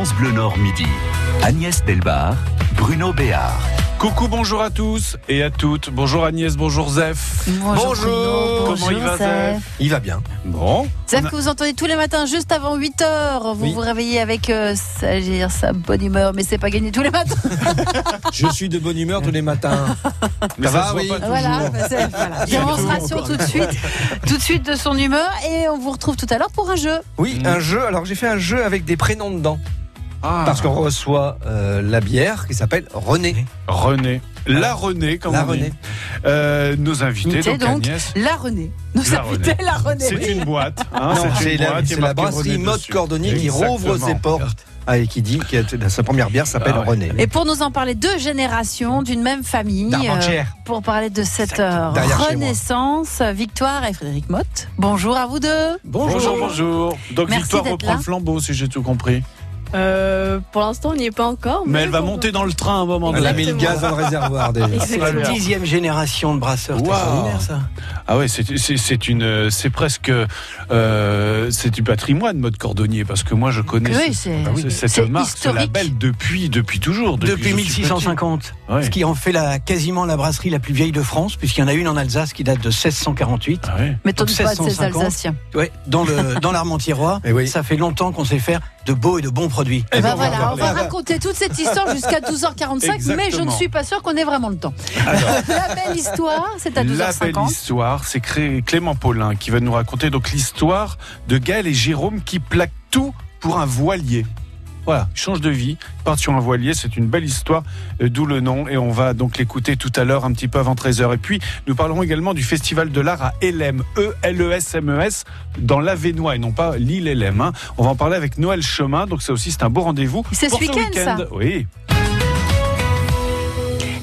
France Bleu Nord Midi. Agnès Delbar, Bruno Béard. Coucou, bonjour à tous et à toutes. Bonjour Agnès, bonjour Zef. Bonjour. Bruno, Comment il va, bonjour, Zef Zef. Il va bien. Bon. Zef a- que vous entendez tous les matins juste avant 8 heures. Vous Oui. vous réveillez avec euh, dire, sa bonne humeur, mais c'est pas gagné tous les matins. Je suis de bonne humeur tous les matins. Mais Ça ça va, se voit oui. pas voilà, bah, c'est- voilà. démonstration tout de suite, tout de suite de son humeur et on vous retrouve tout à l'heure pour un jeu. Oui, un jeu. Alors j'ai fait un jeu avec des prénoms dedans. Ah, Parce qu'on reçoit euh, la bière qui s'appelle René. René. La René, comme La on dit. René. Euh, nos invités, Invité, donc, donc. Agnès. La Renée. Nous La invités, la Renée. C'est une boîte. hein, Non, c'est c'est une la, la brasserie René Mode. Cordonnier qui rouvre ses portes. Ah, et qui dit que sa première bière s'appelle Ah ouais. René. Et pour nous en parler, deux générations d'une même famille. euh, pour parler de cette euh, renaissance, Victoire et Frédéric Motte. Bonjour à vous deux. Bonjour, bonjour. Donc Merci Victoire reprend le flambeau, si j'ai tout compris. Euh, pour l'instant, on n'y est pas encore. Mais elle va monter dans le train à un moment Elle donné. a mis le gaz dans le réservoir déjà. C'est la dixième génération de brasseurs. C'est Waouh. extraordinaire, ça. Ah ouais, c'est c'est- c'est une, c'est presque, euh, c'est du patrimoine mode cordonnier parce que moi je connais Oui, ce- c'est- ce- cette c'est marque, ce historique. label depuis depuis toujours. Depuis, que je suis 1650. petit. Ouais. Ce qui en fait la, quasiment la brasserie la plus vieille de France, puisqu'il y en a une en Alsace qui date de 1648. Ah ouais. M'étonne Donc, pas de ces 1650. Alsaciens. Ouais, dans le dans l'Armentiérois. Eh oui. Ça fait longtemps qu'on sait faire de beaux et de bons produits. Eh ben on va voilà, on va raconter toute cette histoire jusqu'à 12h45, mais je ne suis pas sûre qu'on ait vraiment le temps. la belle histoire, c'est à La belle 12h50. histoire, c'est Clément Paulin qui va nous raconter donc l'histoire de Gaël et Jérôme qui plaquent tout pour un voilier. Voilà, ils changent de vie, ils partent sur un voilier, c'est une belle histoire, euh, d'où le nom, et on va donc l'écouter tout à l'heure, un petit peu avant 13h. Et puis, nous parlerons également du Festival de l'Art à Elem, E-L-E-S-M-E-S, dans l'Avenois, et non pas l'île Elem. hein. On va en parler avec Noël Chemin, donc ça aussi c'est un beau rendez-vous. C'est ce week-end, ça Oui,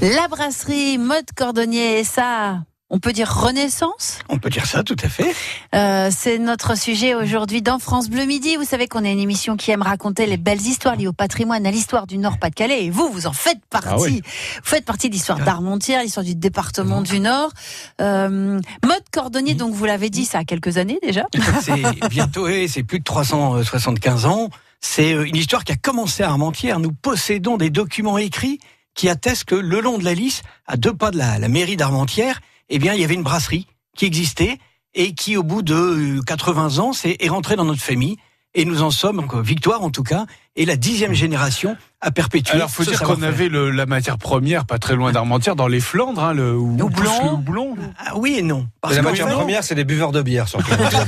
La brasserie mode cordonnier, et ça, on peut dire renaissance? On peut dire ça, tout à fait. Euh, C'est notre sujet aujourd'hui dans France Bleu Midi. Vous savez qu'on est une émission qui aime raconter les belles histoires liées au patrimoine, à l'histoire du Nord-Pas-de-Calais. Et vous, vous en faites partie. Ah oui. Vous faites partie de l'histoire d'Armentières, l'histoire du département du Nord. Euh, mode cordonnier, donc vous l'avez dit, ça a quelques années déjà. C'est bientôt, et c'est plus de 375 ans. C'est euh, une histoire qui a commencé à Armentières. Nous possédons des documents écrits qui attestent que le long de la Lys, à deux pas de la, la mairie d'Armentières, eh bien, il y avait une brasserie qui existait et qui, au bout de euh, 80 ans, c'est- est rentrée dans notre famille. Et nous en sommes, donc, Victoire en tout cas, et la dixième génération à perpétuer. Alors, faut ce dire qu'on avait le- la matière première pas très loin d'Armentières, dans les Flandres, hein, le, où Houblon. houblon. Ah oui et non. Parce Et la matière première, c'est des buveurs de bière surtout.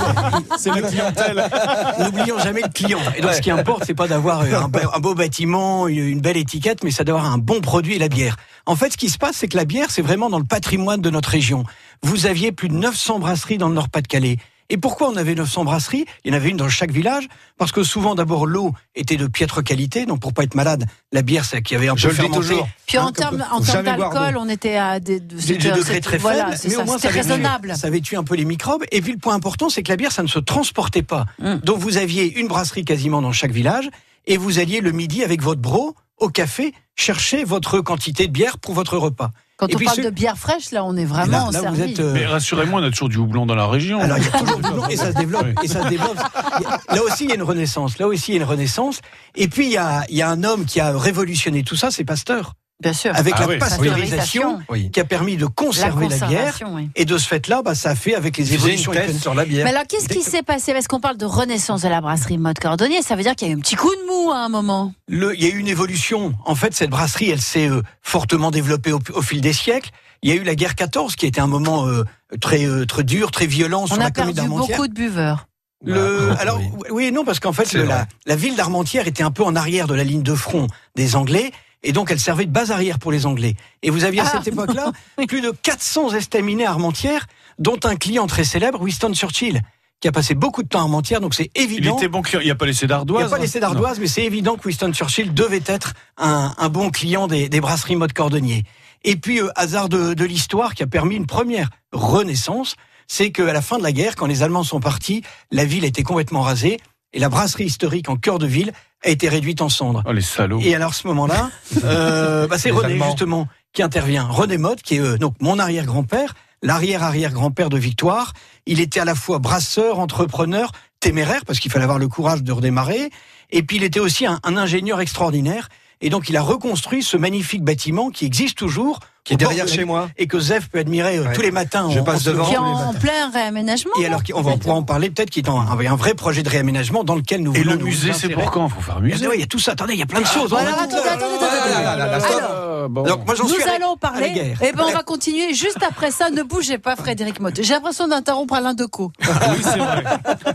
C'est la clientèle. N'oublions jamais le client. Et donc, ce qui importe, c'est pas d'avoir un, be- un beau bâtiment, une, une belle étiquette, mais c'est d'avoir un bon produit et la bière. En fait, ce qui se passe, c'est que la bière, c'est vraiment dans le patrimoine de notre région. Vous aviez plus de 900 brasseries dans le Nord-Pas-de-Calais. Et pourquoi on avait 900 brasseries? Il y en avait une dans chaque village, parce que souvent, d'abord, l'eau était de piètre qualité, donc pour pas être malade, la bière, c'est qui avait un Je peu le dis fermenté. toujours. Puis en Hein, termes d'alcool, on était à des, des, c'était- des degrés c'était- très voilà, faibles, c'est mais ça, au moins ça avait, tué, raisonnable. ça avait tué un peu les microbes. Et puis le point important, c'est que la bière, ça ne se transportait pas. Mm. Donc vous aviez une brasserie quasiment dans chaque village, et vous alliez le midi avec votre bro au café chercher votre quantité de bière pour votre repas. Quand Et on puis parle de bière fraîche, là, on est vraiment là, là, vous servi. êtes. euh, Mais rassurez-moi, on a toujours du houblon dans la région. alors il y a toujours du blanc et ça se développe Oui. et ça se développe. Il y a- Là aussi il y a une renaissance. Là aussi il y a une renaissance. Et puis il y a, il y a un homme qui a révolutionné tout ça, c'est Pasteur, Bien sûr. avec Ah la oui. pasteurisation Oui. qui a permis de conserver la, bière. conservation, oui. Et de ce fait-là, bah, ça a fait avec les évolutions sur la bière. Mais alors, qu'est-ce qui s'est passé? Parce qu'on parle de renaissance de la brasserie mode cordonnier, ça veut dire qu'il y a eu un petit coup de mou à un moment. Le- il y a eu une évolution. En fait, cette brasserie, elle s'est euh, fortement développée au, au fil des siècles. Il y a eu la guerre 14, qui était un moment euh, très euh, très dur, très violent sur On la a commune perdu d'Armentières. beaucoup de buveurs. Le, Ah, alors oui. oui et non parce qu'en fait le- la, la ville d'Armentières était un peu en arrière de la ligne de front des Anglais et donc elle servait de base arrière pour les Anglais. Et vous aviez à Ah. cette époque-là plus de 400 estaminets à Armentières, dont un client très célèbre, Winston Churchill, qui a passé beaucoup de temps à Armentières. Donc c'est Il évident. était bon client. Il n'y a pas laissé Il n'y d'ardoise. a pas hein laissé d'ardoise, mais c'est évident que Winston Churchill devait être un, un bon client des, des brasseries mode cordonnier. Et puis, euh, hasard de, de l'histoire qui a permis une première renaissance, c'est qu'à la fin de la guerre, quand les Allemands sont partis, la ville était complètement rasée et la brasserie historique en cœur de ville a été réduite en cendres. Oh, les salauds. Et alors, à ce moment-là, euh, bah, c'est René, Allemands. justement, qui intervient. René Mode, qui est euh, donc mon arrière-grand-père, l'arrière-arrière-grand-père de Victoire. Il était à la fois brasseur, entrepreneur, téméraire, parce qu'il fallait avoir le courage de redémarrer. Et puis il était aussi un, un ingénieur extraordinaire. Et donc il a reconstruit ce magnifique bâtiment qui existe toujours. Qui est derrière chez moi. Et que Zef peut admirer euh, Ouais. tous les matins. Je passe devant. Qui est en plein réaménagement. Et alors on va pouvoir en parler peut-être qu'il est un, un vrai projet de réaménagement dans lequel nous Et voulons le nous musée, c'est pour quand Faut faire un musée. Il y a tout ça. Attendez, il y a plein de choses. Attendez, attendez, attendez, attendez. Alors, Ah, bon. Donc moi j'en Nous allons parler. Et ben on va continuer juste après ça. Ne bougez pas, Frédéric Motte. J'ai l'impression d'interrompre Alain Decaux. Oui, c'est vrai.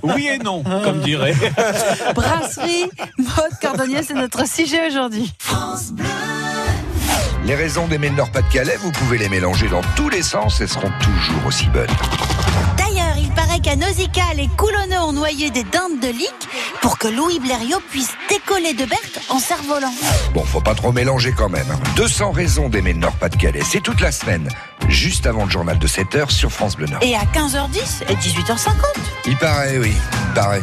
Oui et non, comme dirait. Brasserie, mode cordonnier, c'est notre sujet aujourd'hui. Les raisons d'aimer le Nord-Pas-de-Calais, vous pouvez les mélanger dans tous les sens, elles seront toujours aussi bonnes. D'ailleurs, il paraît qu'à Nausicaa, les coulonneux ont noyé des dindes de lique pour que Louis Blériot puisse décoller de Berthe en cerf-volant. Bon, faut pas trop mélanger quand même. hein. 200 raisons d'aimer le Nord-Pas-de-Calais, c'est toute la semaine, juste avant le journal de 7h sur France Bleu Nord. Et à 15h10 et 18h50. Il paraît, oui, il paraît.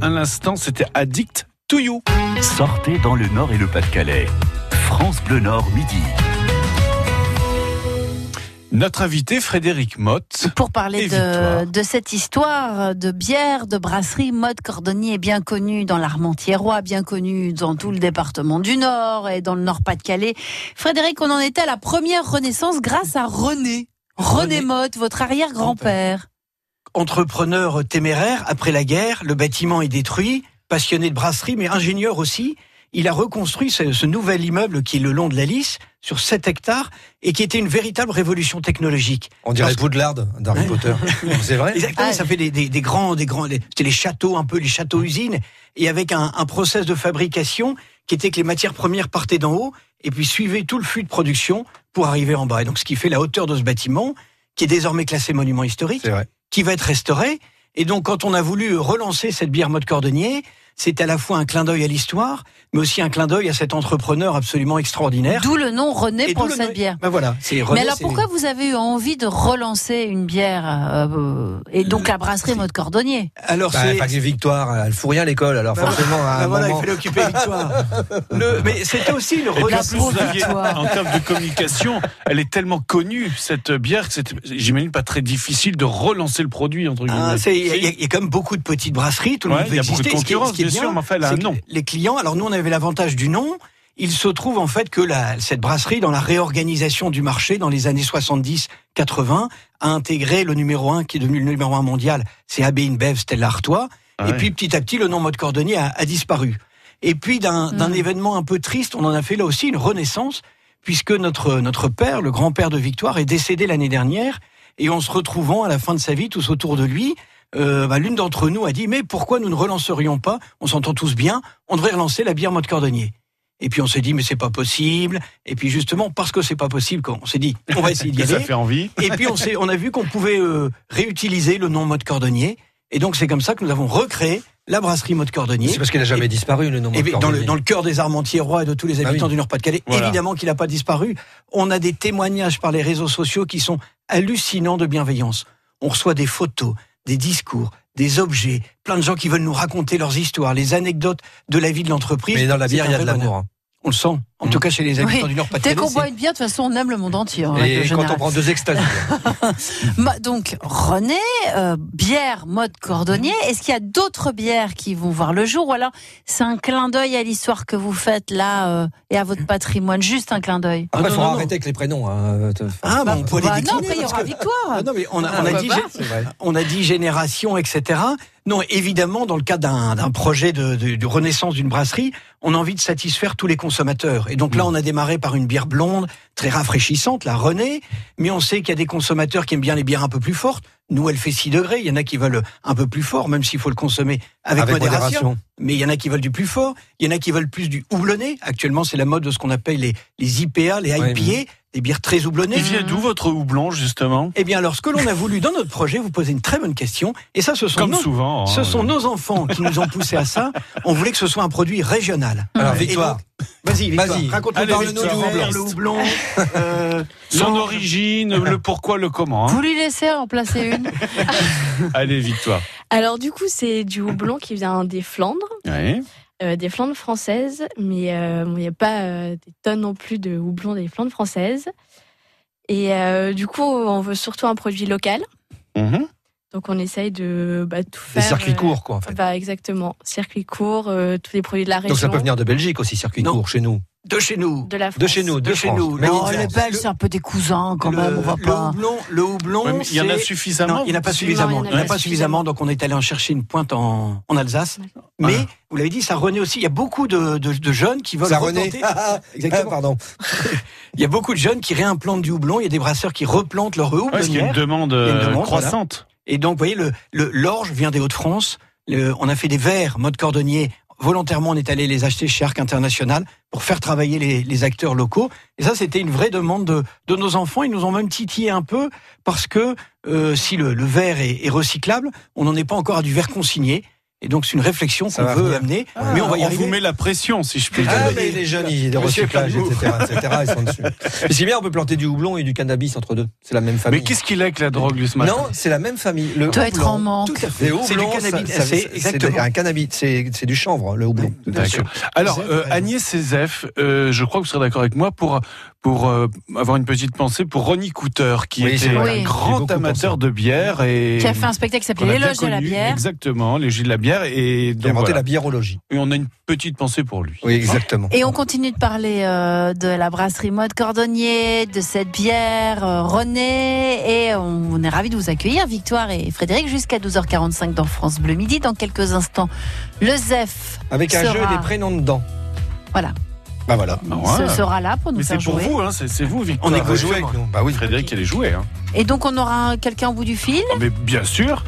À l'instant, c'était Addict to You. Sortez dans le Nord et le Pas-de-Calais. France Bleu Nord, midi. Notre invité, Frédéric Motte. Pour parler de, cette histoire de bière, de brasserie, mode cordonnier bien connue dans l'Armentiérois, bien connue dans tout le département du Nord et dans le Nord-Pas-de-Calais. Frédéric, on en était à la première renaissance grâce à René. René, René. Motte, votre arrière-grand-père. Entrepreneur téméraire, après la guerre, le bâtiment est détruit, passionné de brasserie, mais ingénieur aussi. Il a reconstruit ce, ce nouvel immeuble qui est le long de la Lys, sur 7 hectares, et qui était une véritable révolution technologique. On dirait Parce- Poudlard d'Harry Potter. C'est vrai Exactement, Ah. ça fait des, des, des grands, des grands, c'était les châteaux, un peu les châteaux usines, et avec un, un process de fabrication qui était que les matières premières partaient d'en haut et puis suivaient tout le flux de production pour arriver en bas. Et donc, ce qui fait la hauteur de ce bâtiment, qui est désormais classé monument historique, C'est vrai. Qui va être restauré. Et donc, quand on a voulu relancer cette bière mode cordonnier, c'était à la fois un clin d'œil à l'histoire, mais aussi un clin d'œil à cet entrepreneur absolument extraordinaire. D'où le nom René pour le cette nom- bière. Ben voilà, c'est Mais René, alors c'est- pourquoi vous avez eu envie de relancer une bière euh, et donc la brasserie mode cordonnier? Alors, Bah, c'est. pas que Victoire, elle fout rien à l'école, alors Bah, forcément, à Ben un voilà, il moment... fallait occuper Victoire. Le- mais c'était aussi une Et puis en termes de communication, elle est tellement connue, cette bière, que c'était, j'imagine, pas très difficile de relancer le produit, entre guillemets. Ah, c'est- Il y, a- il y a- il y a quand même beaucoup de petites brasseries, tout le Ouais, monde veut il y a beaucoup de exister. Ce qui ce qui est bien sûr, mais enfin, elle a c'est un que nom. Les clients, alors nous on avait l'avantage du nom. Il se trouve en fait que la, cette brasserie, dans la réorganisation du marché dans les années 70-80, a intégré le numéro 1 qui est devenu le numéro 1 mondial, c'est AB InBev Stella Artois. Ah et puis petit à petit, le nom mode cordonnier a, a disparu. Et puis d'un d'un événement un peu triste, on en a fait là aussi une renaissance, puisque notre, notre père, le grand-père de Victoire, est décédé l'année dernière. Et en se retrouvant à la fin de sa vie, tous autour de lui, euh, bah, l'une d'entre nous a dit mais pourquoi nous ne relancerions pas? On s'entend tous bien. On devrait relancer la bière mode cordonnier. Et puis on s'est dit mais c'est pas possible. Et puis justement parce que c'est pas possible, on s'est dit on va essayer d'y Que ça aller. fait envie. Et puis on, s'est- on a vu qu'on pouvait euh, réutiliser le nom mode cordonnier. Et donc c'est comme ça que nous avons recréé la brasserie mode cordonnier. C'est parce qu'il n'a jamais Et- disparu, le nom. Et bien, dans, le, dans le cœur des Armentiérois et de tous les Ah habitants oui. du Nord-Pas-de-Calais, Voilà. évidemment qu'il n'a pas disparu. On a des témoignages par les réseaux sociaux qui sont hallucinants de bienveillance. On reçoit des photos, des discours, des objets, plein de gens qui veulent nous raconter leurs histoires, les anecdotes de la vie de l'entreprise. Mais dans la bière, il y a de l'amour. Hein. On le sent. En tout cas, chez les habitants Oui. du Dès Nord-Pas-de-Calais. qu'on boit une bière, de toute façon, on aime le monde entier. en Et quand on prend deux extases. Ma- Donc, René, euh, bière mode cordonnier. Est-ce qu'il y a d'autres bières qui vont voir le jour? Ou alors, c'est un clin d'œil à l'histoire que vous faites là euh, et à votre patrimoine Juste un clin d'œil? Après, il non, non. arrêter avec les prénoms. hein. Ah, bah, on peut Bah les non, après, il y aura que- victoire. Ah non, mais on a, on a pourquoi dit, pas C'est vrai. on a dit génération, etc. Non, évidemment, dans le cadre d'un d'un projet de, de- de renaissance d'une brasserie, on a envie de satisfaire tous les consommateurs. Et donc là, on a démarré par une bière blonde, très rafraîchissante, la René. Mais on sait qu'il y a des consommateurs qui aiment bien les bières un peu plus fortes. Nous, elle fait 6 degrés. Il y en a qui veulent un peu plus fort, même s'il faut le consommer avec, Avec modération. modération. Mais il y en a qui veulent du plus fort. Il y en a qui veulent plus du houblonné. Actuellement, c'est la mode de ce qu'on appelle les, les IPA, les IPA, des bières très houblonnées. Il vient d'où votre houblon, justement? Eh bien, alors, ce que l'on a voulu dans notre projet, vous posez une très bonne question. Et ça, ce sont, Comme nos, souvent. ce hein. sont nos enfants qui nous ont poussé à ça. On voulait que ce soit un produit régional. Alors, Et Victoire. Vas-y, Vas-y. raconte-nous parle-nous du houblon. Le houblon, euh, Son origine, le pourquoi, le comment. hein. Vous lui laissez en placer une Allez, Victoire. Alors du coup, c'est du houblon qui vient des Flandres, Ouais. euh, des Flandres françaises, mais euh, bon, il n'y a pas euh, des tonnes non plus de houblon des Flandres françaises. Et euh, du coup, on veut surtout un produit local. Mhm. Donc on essaye de bah, tout Des faire. circuits euh, courts, quoi, en fait. Bah exactement, circuit court, euh, tous les produits de la région. Donc ça peut venir de Belgique aussi, circuit Non. court, chez nous. De chez nous. de la France. De chez nous, De de chez nous. Il- les Belges, c'est un peu des cousins quand le, même, on va le pas. houblon, le houblon, Ouais, il y en a suffisamment Non, il n'y en a pas suffisamment. Non, Il n'y en a pas suffisamment, donc on est allé en chercher une pointe en, en Alsace. Mais, vous l'avez dit, ça renaît aussi. Il y a beaucoup de, de, de jeunes qui veulent Ça renaît. replanter. Ah, Exactement. pardon. Il y a beaucoup de jeunes qui réimplantent du houblon. Il y a des brasseurs qui replantent leur Ouais, parce qu'il y a une houblonnière. demande, Il y a une euh, demande, croissante. Et donc, vous voyez, le, le, l'orge vient des Hauts-de-France. On a fait des verres mode cordonnier. Volontairement, on est allé les acheter chez Arc International pour faire travailler les, les acteurs locaux. Et ça, c'était une vraie demande de, de nos enfants. Ils nous ont même titillé un peu parce que euh, si le, le verre est, est recyclable, on n'en est pas encore à du verre consigné. Et donc, c'est une réflexion Ça qu'on va veut venir. amener. mais on va y on arriver. vous met la pression, si je puis dire. Ah, mais les jeunes, ils de Monsieur recyclage, Cardou. etc., etc., ils sont dessus. Mais c'est bien, on peut planter du houblon et du cannabis entre deux. C'est la même famille. Mais qu'est-ce qu'il a avec la drogue, lui, ce matin Non, c'est la même famille. Le Doit être houblon, en manque. Tout à fait. Les C'est du cannabis. c'est un cannabis, c'est c'est du chanvre, le houblon. D'accord. Alors, euh. Agnès Cézef, euh, je crois que vous serez d'accord avec moi pour pour euh, avoir une petite pensée pour Ronnie Cooter, qui Oui, était un grand amateur de bière et Qui a fait un spectacle qui s'appelait L'éloge de la bière. Exactement, l'éloge de la bière et donc inventé voilà. la biérologie. Et on a une petite pensée pour lui. Oui, exactement. Et on continue de parler euh, de la brasserie Mode Cordonnier, de cette bière euh, René, et on est ravis de vous accueillir, Victoire et Frédéric, jusqu'à 12h45 dans France Bleu Midi. Dans quelques instants, le ZEF Avec un sera- jeu et des prénoms dedans. Voilà. Bah voilà. Bah ouais. ce sera là pour nous Mais faire c'est pour jouer. vous, hein, c'est vous, Victoire. On est jouez avec nous. Bah oui. Frédéric, elle est jouée. Hein. Et donc on aura un- quelqu'un au bout du fil? Ah, Mais bien sûr.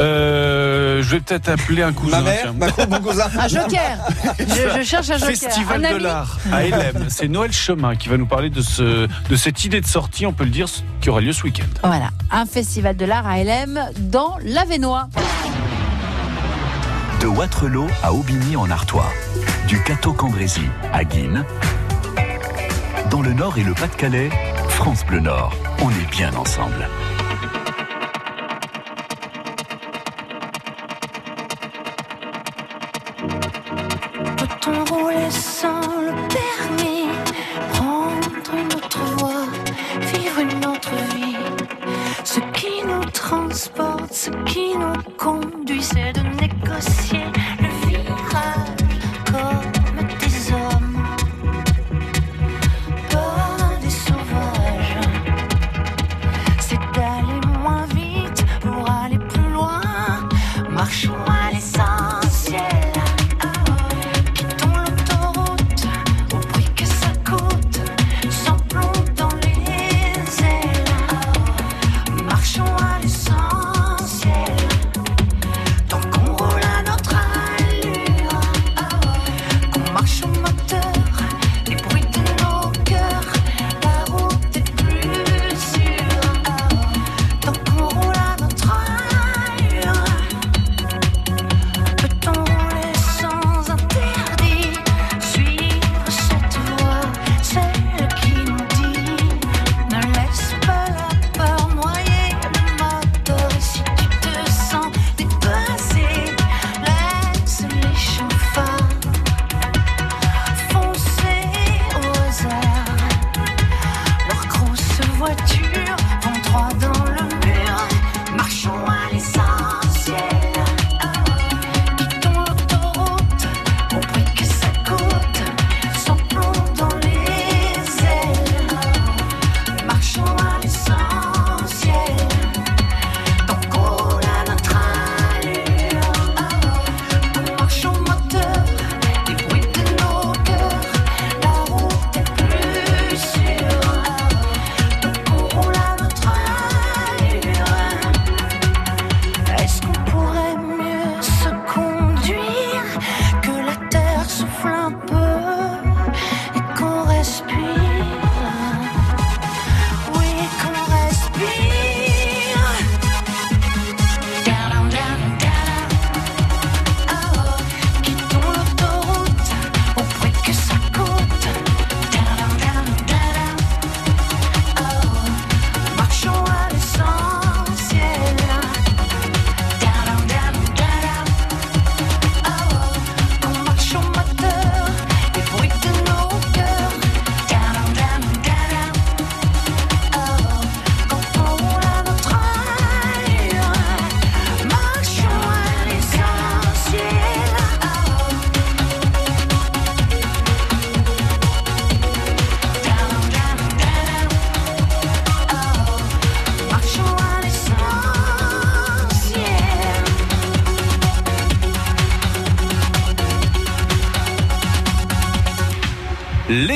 Euh, je vais peut-être appeler un cousin. Ma mère, tiens. ma co- mon cousin. Un joker. je, je cherche un joker. Festival un de l'art à LM. C'est Noël Chemin qui va nous parler de, ce, de cette idée de sortie, on peut le dire, qui aura lieu ce week-end. Voilà, un festival de l'art à LM dans l'Avenois. De Waterloo à Aubigny en Artois. Du Cateau-Cambrésis à Guines. Dans le Nord et le Pas-de-Calais, France Bleu Nord. On est bien ensemble.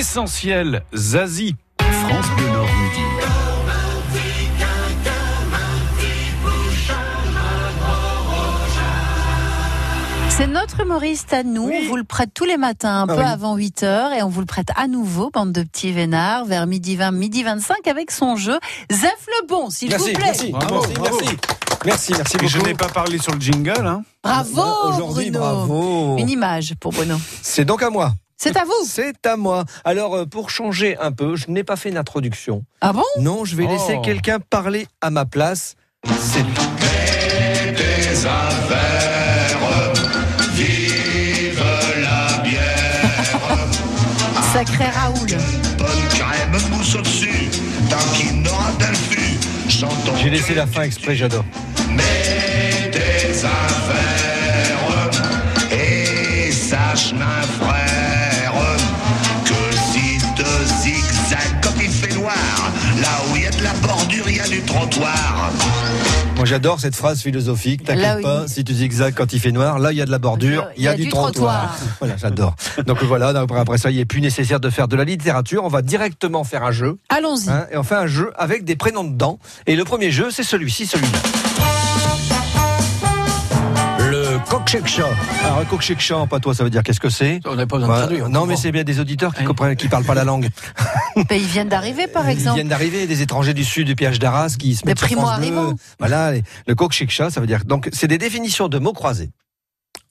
L'essentiel, Zazie. France Bleu Nord Midi. C'est notre humoriste à nous. On vous le prête tous les matins, un Ah peu oui. avant 8 heures, et on vous le prête à nouveau, bande de petits vénards, vers midi 20, midi 25, avec son jeu Zef le bon, s'il vous plaît. merci, Bravo, merci, bravo. merci. Merci, merci Et je n'ai pas parlé sur le jingle. Hein. Bravo, Aujourd'hui, Bruno. bravo. Une image pour Bruno. C'est donc à moi. C'est à vous. C'est à moi. Alors, euh, pour changer un peu, je n'ai pas fait d'introduction. Ah bon? Non, je vais Oh. laisser quelqu'un parler à ma place. C'est lui. Sacré Raoul. Bonne crème mousse au-dessus, tant qu'il n'aura d'un fût. Chantons J'ai laissé la fin exprès, j'adore. Mais des affaires et sache un frère trottoir. Moi j'adore cette phrase philosophique. T'inquiète pas, si tu zigzags quand il fait noir, là il y a de la bordure, il y a, du, trottoir. Voilà, j'adore. Donc voilà, après, après ça, il n'est plus nécessaire de faire de la littérature. On va directement faire un jeu. Allons-y. hein, et on fait un jeu avec des prénoms dedans. Et le premier jeu, c'est celui-ci, celui-là. Coq-chèque-chat. Alors, un coq-chèque-chat, en patois, ça veut dire qu'est-ce que c'est On n'a pas besoin de traduire. Non, mais c'est bien des auditeurs qui comprennent, qui parlent pas la langue. Ils viennent d'arriver, par Ils exemple. viennent d'arriver, des étrangers du sud du péage d'Arras qui se Des mettent sur France Bleu. primo-arrivants. Voilà, le chat, ça veut dire. Donc, c'est des définitions de mots croisés.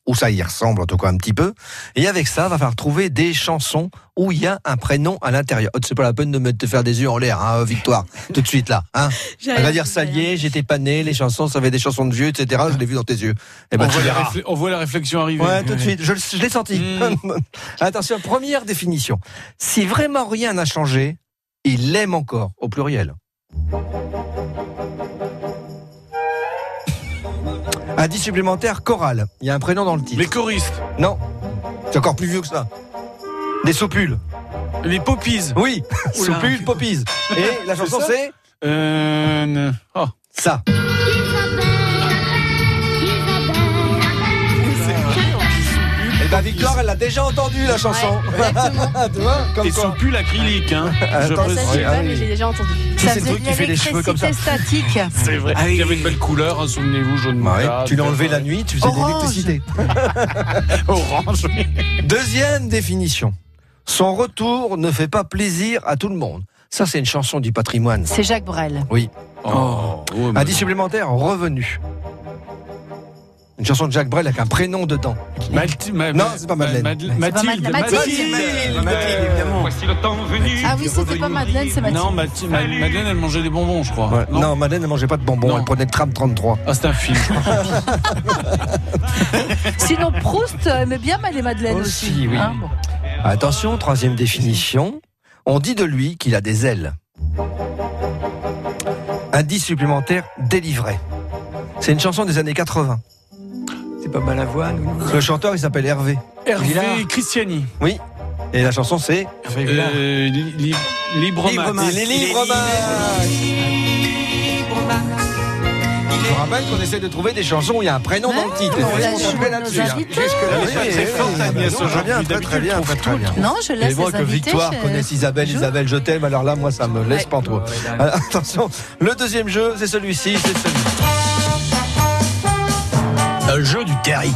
Ou ça y ressemble en tout cas un petit peu. Et avec ça, va falloir trouver des chansons où il y a un prénom à l'intérieur. Oh, c'est pas la peine de me te faire des yeux en l'air, hein, Victoire, tout de suite là. Hein. Elle va dire ça y est, j'étais pas né, les chansons, ça avait des chansons de vieux, etc. Je l'ai vu dans tes yeux. Eh ben, on, tu voit la verras. réflé- on voit la réflexion arriver. Ouais, tout de suite, je, je l'ai senti. Mm. Attention, première définition. Si vraiment rien n'a changé, il l'aime encore, au pluriel. Indice supplémentaire, chorale. Il y a un prénom dans le titre. Les choristes, Non, c'est encore plus vieux que ça. Des soupules. les poppies. Oui, Oula. soupules, poppies. Et la chanson c'est Euh, oh. ça. Et ben Victoire, elle l'a déjà entendu la chanson. tu vois, comme Et son pull acrylique, hein. Je Attends, Ça, précise. je sais Ah pas, mais j'ai déjà entendu. Ça c'est le faisait truc qui fait les cheveux comme ça. statique. C'est vrai. Ah oui. Il y avait une belle couleur, hein, souvenez-vous, jaune Ouais, moutarde, tu l'as enlevé la nuit, tu faisais de Orange. l'électricité. Orange. Deuxième définition. Son retour ne fait pas plaisir à tout le monde. Ça, c'est une chanson du patrimoine. C'est Jacques Brel. Oui. Oh, oh, mais- Indice supplémentaire, revenu. Une chanson de Jacques Brel avec un prénom dedans. Malti- ma- Non, ma- c'est pas Madeleine. ma- pas Mathilde. Madeleine. Mathilde. Mathilde, évidemment. Voici le temps venu. Ah oui, c'était pas Madeleine, c'est Mathilde. Non, Mathi- Ma- Madeleine, elle mangeait des bonbons, je crois. Ouais. Non, Madeleine ne mangeait pas de bonbons, Non. elle prenait le tram 33. Ah, c'est un film. je crois. Sinon, Proust aimait bien les Madeleine aussi. Aussi, oui. Hein, bon. Attention, troisième définition. On dit de lui qu'il a des ailes. Indice supplémentaire, délivré. C'est une chanson des années 80. C'est pas Balavoine ou Le chanteur, il s'appelle Hervé. Hervé Villard. Christiani. Oui. Et la chanson, c'est Hervé Villard. Euh, li- li- Libre Libre Max. Livres Je vous rappelle qu'on essaie de trouver des chansons où il y a un prénom dans le titre. Et pas oui, très bien, très bien. Non, je Et laisse moi les que. Victoire je- connaisse Isabelle, je- Isabelle, je t'aime, alors là, moi, ça me laisse Ouais. pantois. Alors, attention, le deuxième jeu, c'est celui-ci, c'est celui Le jeu du Terry.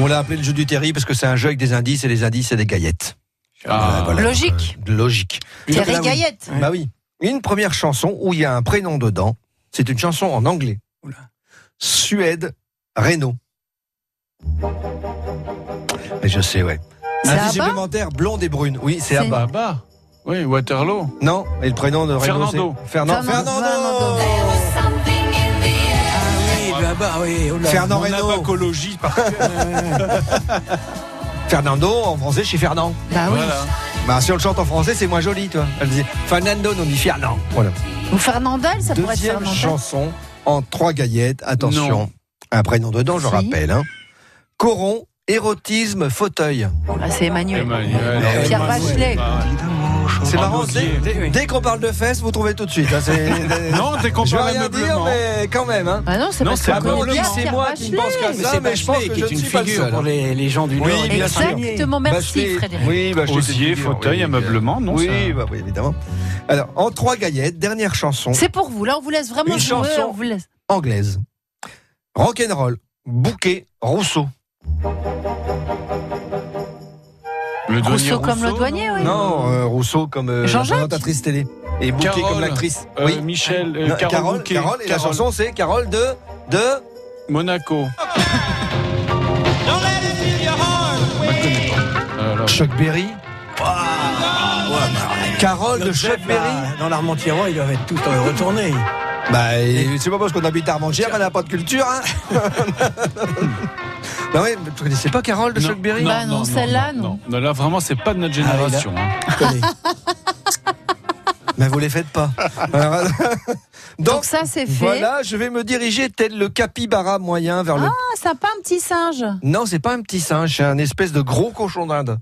On l'a appelé le jeu du Terry parce que c'est un jeu avec des indices et les indices, c'est des gaillettes. Ah, Voilà, Logique. euh, logique. Oui. Gaillette. Bah oui. Une première chanson où il y a un prénom dedans. C'est une chanson en anglais. Oula. Suède, Renault. Et je sais, ouais. Abba supplémentaire, blonde et brune. Oui, c'est C'est- Abba. Bah. Oui, Waterloo. Non, et le prénom de Renault, Fernando. Fernando. Fernando. Ah oui, oh là. Fernand Reynaud. par Fernando, en français, chez Fernand. Bah oui. Voilà. Bah, si on le chante en français, c'est moins joli, toi. Elle disait Fernando, on dit Fernand. Voilà. Ou Fernandel, ça pourrait être Deuxième Fernandel. chanson en trois gaillettes. Attention. Non. Un prénom dedans, je Si. rappelle. Hein. Coron, érotisme, fauteuil. Là, c'est Emmanuel. Emmanuel. Pierre Emmanuel. Bachelet. Bah, C'est marrant, dès, dès- dès qu'on parle de fesses, vous trouvez tout de suite. hein, c'est- Non, dès qu'on je vais parle rien dire, mais quand même. Hein. Ah non, c'est Non, parce c'est moi qui ne pense Bachelet. ça, C'est mais je pense que qui je est ne une suis pas seul. pour les, les gens du Nord. De. Exactement, merci Bachelet- Frédéric. Oui, Osier, fauteuil, ameublement, non bah oui, évidemment. Alors, en trois gaillettes, dernière chanson C'est pour vous, là, on vous laisse vraiment Une jouer. chanson. On vous laisse. anglaise. Rock'n'roll, bouquet, Rousseau. Le Rousseau comme le douanier, oui. Non, euh, Rousseau comme euh, la présentatrice télé. Et Bouquet Carole. comme l'actrice. Euh, oui. Michel, euh, Non, Carole, Carole, Bouquet. Carole, et la chanson c'est Carole de de Monaco. Chuck Berry. Carole de Chuck Berry. là, Dans l'Armentiérois, ils doivent être tous retournés. Bah, c'est pas parce qu'on habite à Armentières qu'on n'a pas de culture, hein Non, ouais, mais tu connaissais pas Carole de non, Chuck Berry Bah non, celle-là, non. non. Là, vraiment, c'est pas de notre Ah, là. génération. hein. Je connais. Mais vous les faites pas. Alors, Donc, Donc, ça, c'est fait. voilà, je vais me diriger tel le capybara moyen vers le. Ah, ça pas un petit singe. Non, c'est pas un petit singe, c'est un espèce de gros cochon d'Inde.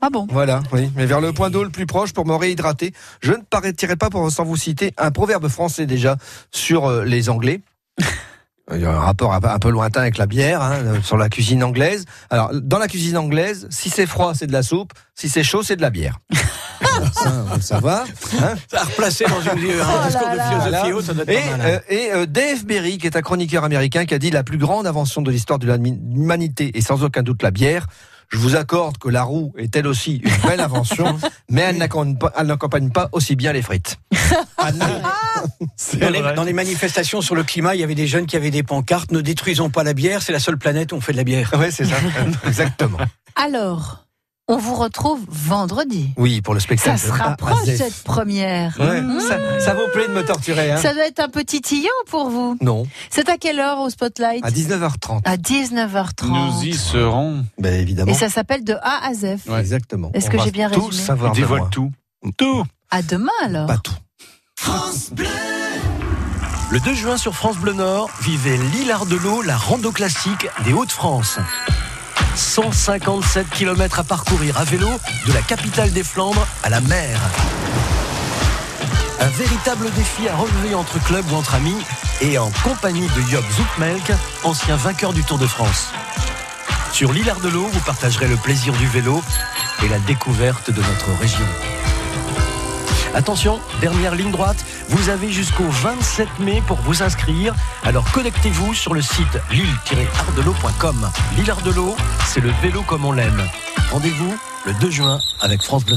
Ah bon? Voilà, oui, mais vers le point d'eau le plus proche pour me réhydrater. Je ne partirai pas pour, sans vous citer un proverbe français déjà sur euh, les Anglais. Il y a un rapport un peu, lointain avec la bière, hein, sur la cuisine anglaise. Alors, dans la cuisine anglaise, si c'est froid, c'est de la soupe. Si c'est chaud, c'est de la bière. Ça, le savoir. hein. Ça a replacé dans une, un Oh discours là de là. philosophie haute, ça doit être Et, pas mal. hein. euh, et euh, Dave Berry, qui est un chroniqueur américain, qui a dit la plus grande invention de l'histoire de l'humanité, et sans aucun doute la bière. Je vous accorde que la roue est elle aussi une belle invention, mais elle n'accompagne pas, aussi bien les frites. Ah, Dans les, dans les manifestations sur le climat, il y avait des jeunes qui avaient des pancartes Ne détruisons pas la bière, c'est la seule planète où on fait de la bière. Ouais, c'est ça, exactement. Alors, on vous retrouve vendredi. Oui, pour le spectacle. Ça se rapproche cette première. Ouais, ça, ça vous plaît de me torturer, hein Ça doit être un petit tillon pour vous. Non, C'est à quelle heure au Spotlight à 19h30. À 19h30. Nous y serons. Ben évidemment. Et ça s'appelle de A à Z. Ouais. Exactement. Est-ce que j'ai bien tout résumé savoir de dévoile moi. tout. Tout. À demain alors. Pas tout. Le 2 juin sur France Bleu Nord, vivez l'Hilar de l'eau, la rando classique des Hauts-de-France. 157 km à parcourir à vélo de la capitale des Flandres à la mer. Un véritable défi à relever entre clubs ou entre amis et en compagnie de Job Zoutmelk, ancien vainqueur du Tour de France. Sur de l'eau, vous partagerez le plaisir du vélo et la découverte de notre région. Attention, dernière ligne droite, vous avez jusqu'au 27 mai pour vous inscrire. Alors connectez-vous sur le site lille-ardelot.com. L'île Ardelot, c'est le vélo comme on l'aime. Rendez-vous le 2 juin avec France Bleu.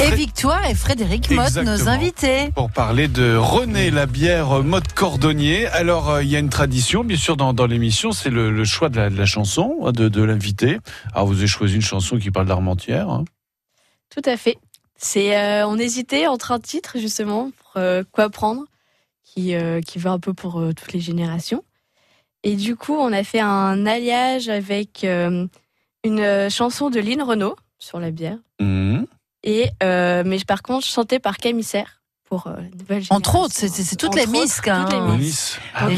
Et Victoire et Frédéric Motte, nos invités. Pour parler de René la bière euh, mode cordonnier. Alors, euh, il y a une tradition, bien sûr, dans, dans l'émission, c'est le, le choix de la, de la chanson hein, de, de l'invité. Alors, vous avez choisi une chanson qui parle d'Armentière. hein. Tout à fait. C'est, euh, on hésitait entre un titre justement pour euh, quoi prendre, qui euh, qui va un peu pour euh, toutes les générations. Et du coup, on a fait un alliage avec euh, une chanson de Lynn Renault sur la bière. Mhm. Et euh, mais par contre, chantée par Camille Serre pour euh, la nouvelle génération. Entre autres, c'est toutes les autres, misques. hein. toutes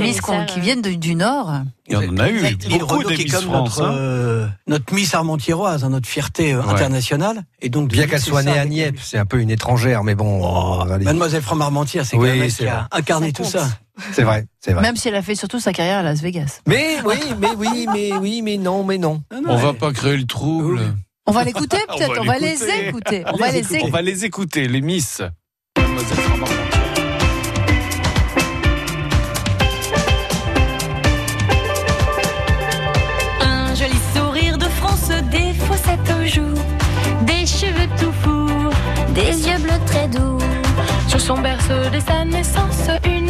les Serre, qui euh, viennent de- du Nord. Il y en a eu beaucoup des qui est Miss comme France. notre, hein. euh, notre Miss Armentiéroise, hein, notre fierté euh, Ouais. internationale. Et donc, Bien qu'elle c'est soit née à Nièvre, c'est un peu une étrangère, mais bon, Oh. Mademoiselle From Armentière, c'est Oui, quand même elle c'est qui a incarné tout ça. c'est vrai, c'est vrai. Même si elle a fait surtout sa carrière à Las Vegas. Mais oui, mais oui, mais oui, mais non, mais non. On va pas créer le trouble. On va l'écouter On peut-être, va on va les écouter. On va les On écouter. va les écouter, les Miss. Un joli sourire de France, des fossettes aux joues, des cheveux tout fous, des yeux bleus très doux. Sur son berceau de sa naissance, une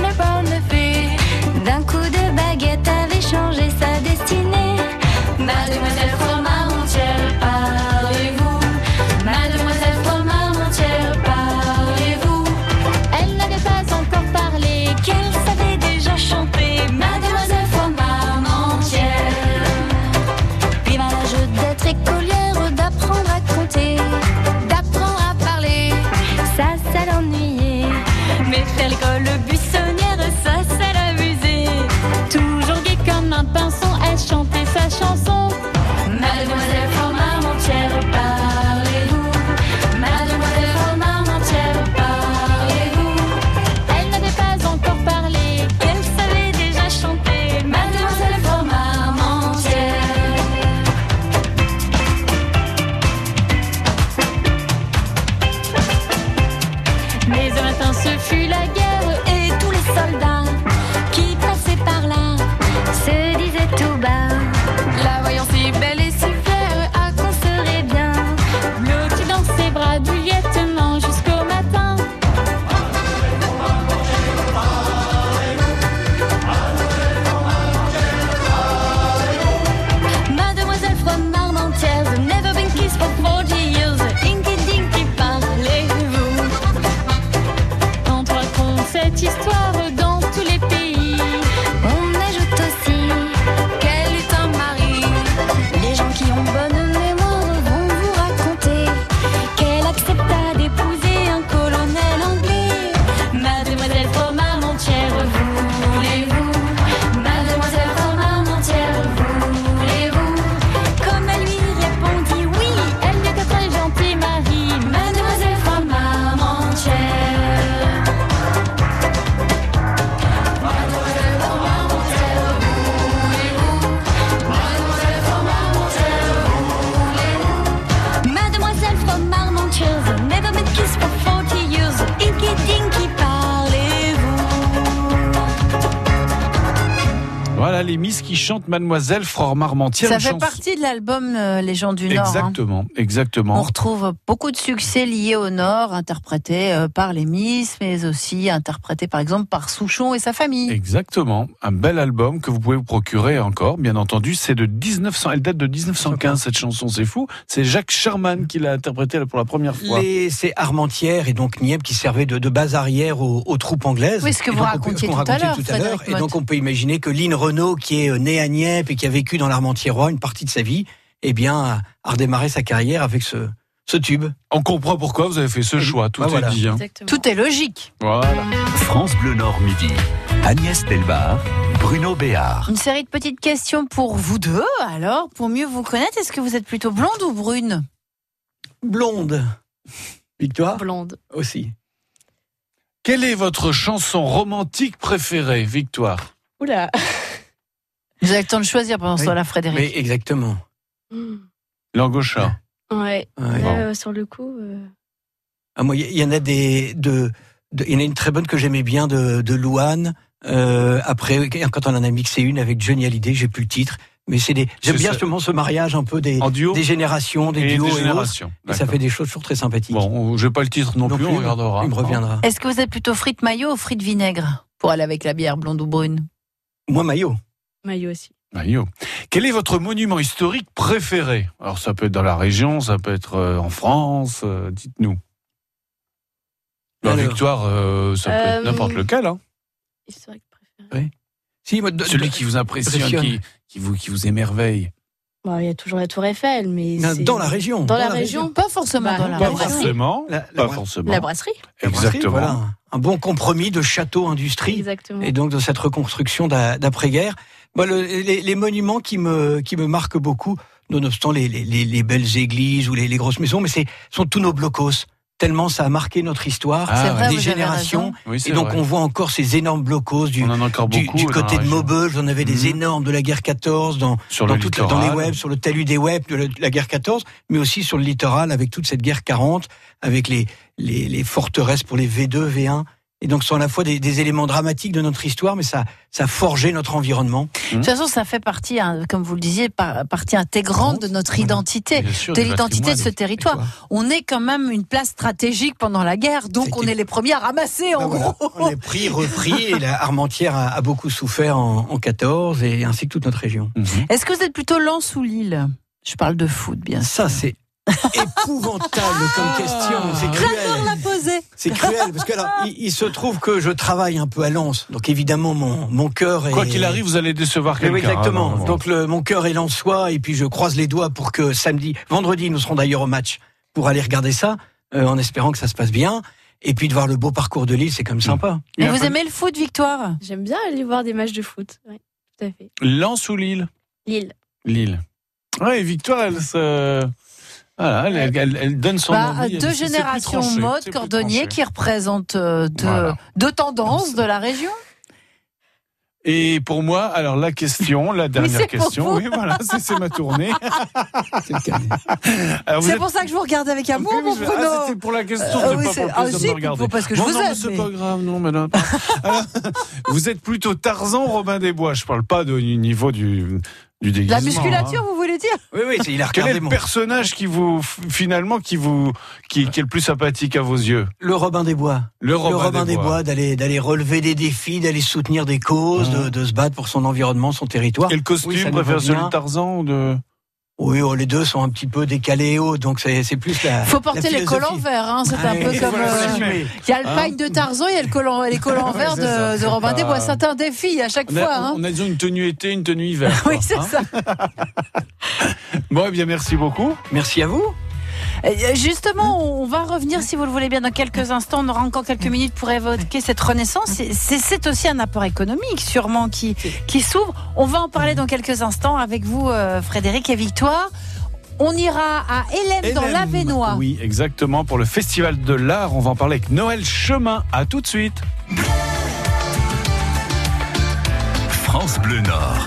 Chantent Mademoiselle Frore Marmentière. Ça fait chanson- partie de l'album euh, Les gens du Nord. hein. Exactement, exactement. On retrouve beaucoup de succès liés au Nord, interprétés euh, par les Miss, mais aussi interprétés par exemple par Souchon et sa famille. Exactement, un bel album que vous pouvez vous procurer encore, bien entendu. C'est de 1900, elle date de 1915 cette chanson, c'est fou. C'est Jacques Sherman qui l'a interprétée pour la première fois. Les- C'est Armentières et donc Nièvre qui servait de, de base arrière aux, aux troupes anglaises. Oui, ce que Et vous donc, on peut- racontiez tout à racontait l'heure, tout à l'heure. Et donc on peut imaginer que Lynn Renault, qui est euh, née à Nièvre et qui a vécu dans l'Armentiérois une partie de sa vie, eh bien, a- a redémarré sa carrière avec ce, ce tube. On comprend pourquoi vous avez fait ce choix, tout Bah, est voilà. dit. hein. Tout est logique. Voilà. France Bleu Nord Midi. Agnès Delbar, Bruno Béard. Une série de petites questions pour vous deux. Alors, pour mieux vous connaître, est-ce que vous êtes plutôt blonde ou brune? Blonde. Victoire? Blonde. Aussi. Quelle est votre chanson romantique préférée, Victoire? Oula. Vous avez le temps de choisir pendant ce Oui. temps-là, Frédéric. Exactement. Langocha. Ouais. Ouais. Là, euh, sur le coup. euh, Ah, moi, il y, y en a des. De, de- il y en a une très bonne que j'aimais bien de, de Louane. Euh, après, quand on en a mixé une avec Johnny Hallyday, j'ai plus le titre. Mais c'est des. J'aime bien ça. justement ce mariage un peu des, En duo des générations, des Et duos des générations. Et ça fait des choses toujours très sympathiques. Bon, je n'ai pas le titre non, Non plus, on plus, regardera. Il me reviendra. Est-ce que vous êtes plutôt frites maillot ou frites vinaigre pour aller avec la bière blonde ou brune? Moi, maillot. Maillot aussi. Yo. Quel est votre monument historique préféré? Alors ça peut être dans la région, ça peut être euh, en France, euh, dites-nous. La victoire, euh, ça peut être n'importe lequel. Hein. Historique préféré. Si, moi, de- Celui de- qui vous impressionne, impressionne. qui, qui, vous, qui vous émerveille. Bon, il y a toujours la Tour Eiffel, mais. Non, c'est- dans la région. Dans la région. Pas forcément Bah, dans la Pas région. forcément. La- la pas bra- forcément. La brasserie. La brasserie, Exactement. Voilà, un bon compromis de château-industrie. Exactement. et donc de cette reconstruction d'a- d'après-guerre. Moi, le- les, les monuments qui me, qui me marquent beaucoup, nonobstant les, les, les- les belles églises ou les, grosses maisons, mais c'est sont tous nos blocos. Tellement ça a marqué notre histoire, Ah, vrai, des générations. Oui, Et donc vrai. on voit encore ces énormes blocos du, en du, côté de. Maubeuge. On avait des Mhm. énormes de la guerre 14 dans, Sur dans, le toute dans les webs, sur le talus des webs de la, de la guerre 14, mais aussi sur le littoral avec toute cette guerre 40, avec les, les, les forteresses pour les V2, V1. Et donc, ce sont à la fois des, des éléments dramatiques de notre histoire, mais ça, ça a forgé notre environnement. De toute façon, ça fait partie, hein, comme vous le disiez, par- partie intégrante de notre identité, sûr, de l'identité de ce territoire. On est quand même une place stratégique pendant la guerre, donc on est les premiers à ramasser, en Ben voilà, gros. on est pris, repris, et la Armentière a, a beaucoup souffert en, en 14, et ainsi que toute notre région. Mhm. Est-ce que vous êtes plutôt Lens ou Lille? Je parle de foot, bien sûr. Ça, c'est épouvantable comme question. C'est cruel. la poser. C'est cruel parce que alors, il, il se trouve que je travaille un peu à Lens, donc évidemment mon mon cœur est. Quoi qu'il arrive, vous allez décevoir quelqu'un. oui, exactement. hein, non, non. Donc le, mon cœur est lensois et puis je croise les doigts pour que samedi, vendredi, nous serons d'ailleurs au match pour aller regarder ça, euh, en espérant que ça se passe bien. Et puis de voir le beau parcours de Lille, c'est comme sympa. Et vous aimez le foot, Victoire? J'aime bien aller voir des matchs de foot. Oui, tout à fait. Lens ou Lille? Lille. Lille. Oui, Victoire, elle se. Voilà, elle, elle- elle- elle donne son Bah, envie. Deux générations tranché, mode cordonnier qui représentent euh, deux, Voilà. deux tendances de la région. Et pour moi, alors la question, la dernière question, oui, voilà, c'est ma tournée. C'est êtes- pour ça que je vous regarde avec amour, Oui, mon mais je- Bruno. Ah, c'était pour la question, Euh, c'est oui, pas c'est- pour le ah, si, de me regarder. faut parce que je non, vous non, aime, mais c'est mais- pas grave, non, madame. Alors, vous êtes plutôt Tarzan Robin des Bois. Je parle pas de- du niveau du, du De déguisement. la musculature, hein. vous voulez dire Oui, oui, c'est- il a Quel est regardé le mon... personnage qui vous, finalement, qui vous, qui, qui est le plus sympathique à vos yeux le Robin des Bois. Le Robin, le Robin des, Bois. Bois, d'aller d'aller relever des défis, d'aller soutenir des causes, Mhm. de, de se battre pour son environnement, son territoire. Et le costume, Oui, préfère celui de Tarzan ou de... Oui, oh, les deux sont un petit peu décalés et hauts, donc c'est c'est plus la. Faut porter la les collants verts, hein, c'est un peu il comme. euh. Il y a le Hein pagne de Tarzan, il y a le collant, les collants Ouais, verts de, Robin pas- des Bois. C'est un défi à chaque On a, fois. hein. on a disons une tenue été, une tenue hiver. Oui, quoi, c'est hein. ça. Bon, eh bien, merci beaucoup. Merci à vous. Euh, Justement, on va revenir, si vous le voulez bien, dans quelques instants. On aura encore quelques minutes pour évoquer cette renaissance. C'est- aussi un apport économique, sûrement, qui, qui s'ouvre. On va en parler dans quelques instants avec vous, euh, Frédéric et Victoire. On ira à Hélène, dans l'Avenois. Oui, exactement. Pour le Festival de l'Art, on va en parler avec Noël Chemin. À tout de suite. France Bleu Nord.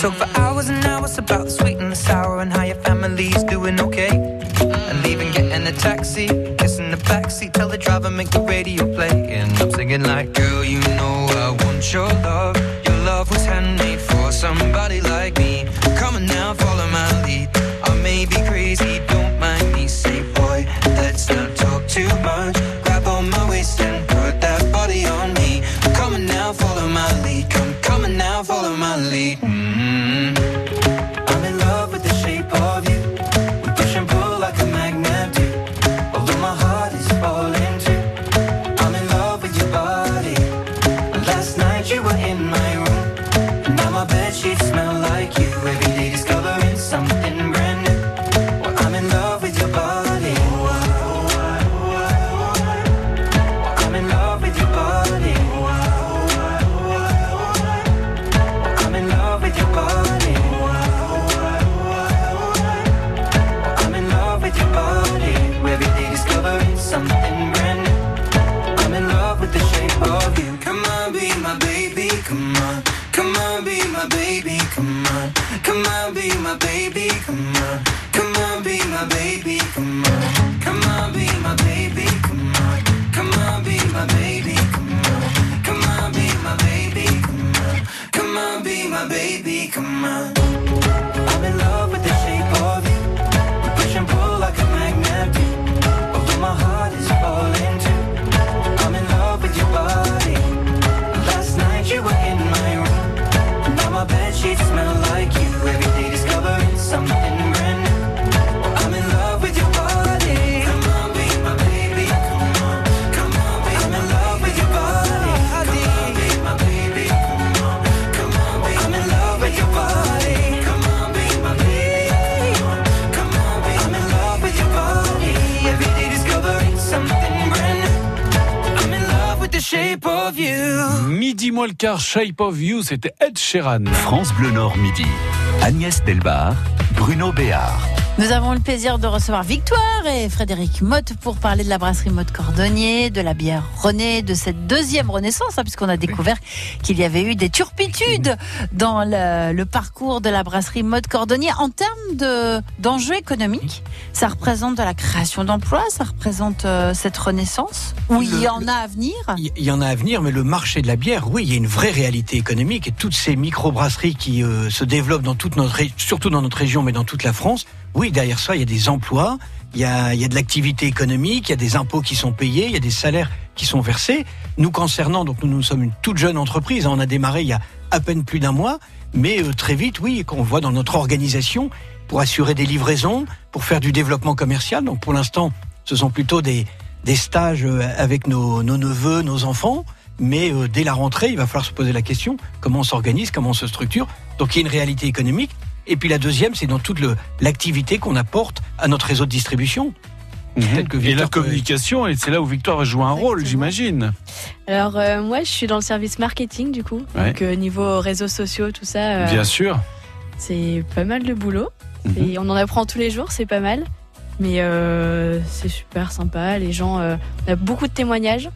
talk for hours and hours about the sweet and the sour and how your family's doing okay. And leaving, getting a taxi, kissing the backseat, tell the driver make the radio play. And I'm singing like, girl, you know I want. Your love of you. Midi moins le quart, Shape of You, c'était Ed Sheeran. France Bleu Nord midi. Agnès Delbar, Bruno Béard. Nous avons le plaisir de recevoir Victoire et Frédéric Motte pour parler de la brasserie Motte Cordonnier, de la bière René, de cette deuxième renaissance, hein, puisqu'on a découvert qu'il y avait eu des turpitudes dans le, le parcours de la brasserie Motte Cordonnier. En termes de- d'enjeux économiques, ça représente de la création d'emplois, ça représente euh, cette renaissance, où il y en a à venir? Il y en a à venir, mais le marché de la bière, oui, il y a une vraie réalité économique et toutes ces microbrasseries qui euh, se développent dans toute notre, surtout dans notre région, mais dans toute la France. Oui, derrière ça, il y a des emplois, il y a, de l'activité économique, il y a des impôts qui sont payés, il y a des salaires qui sont versés. Nous concernant, donc nous, nous sommes une toute jeune entreprise. hein, On a démarré il y a à peine plus d'un mois, mais euh, très vite, oui, qu'on voit dans notre organisation pour assurer des livraisons, pour faire du développement commercial. Donc pour l'instant, ce sont plutôt des, des stages euh, avec nos, nos neveux, nos enfants. Mais euh, dès la rentrée, il va falloir se poser la question comment on s'organise, comment on se structure. Donc il y a une réalité économique. Et puis la deuxième, c'est dans toute l'activité qu'on apporte à notre réseau de distribution. Peut-être que Et la peut- communication, et c'est là où Victoire va jouer un rôle, j'imagine. Alors euh, moi, je suis dans le service marketing du coup. Ouais. Donc euh, niveau réseaux sociaux, tout ça. euh, Bien sûr. C'est pas mal de boulot. Et on en apprend tous les jours, c'est pas mal. Mais euh, c'est super sympa. Les gens, euh, on a beaucoup de témoignages.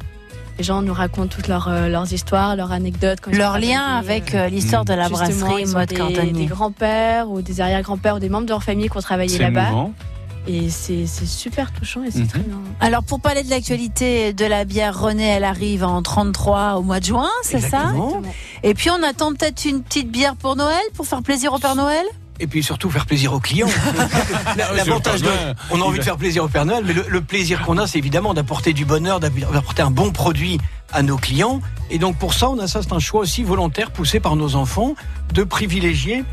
Les gens nous racontent toutes leurs, euh, leurs histoires, leurs anecdotes. quand ils Leur sont lien arrivés, avec euh, l'histoire de la brasserie Mode des, Cordonnier. des grands-pères ou des arrière-grands-pères ou des membres de leur famille qui ont travaillé C'est là-bas. Et c'est c'est super touchant et c'est Mhm. très bien. Alors pour parler de l'actualité de la bière René, elle arrive en 33 au mois de juin, c'est ça? Exactement. Et puis on attend peut-être une petite bière pour Noël, pour faire plaisir au Père Noël? Et puis surtout faire plaisir aux clients. La- L'avantage de, on a envie de faire plaisir au Père Noël, mais le, le plaisir qu'on a, c'est évidemment d'apporter du bonheur, d'apporter un bon produit à nos clients. Et donc pour ça, on a ça, c'est un choix aussi volontaire poussé par nos enfants de privilégier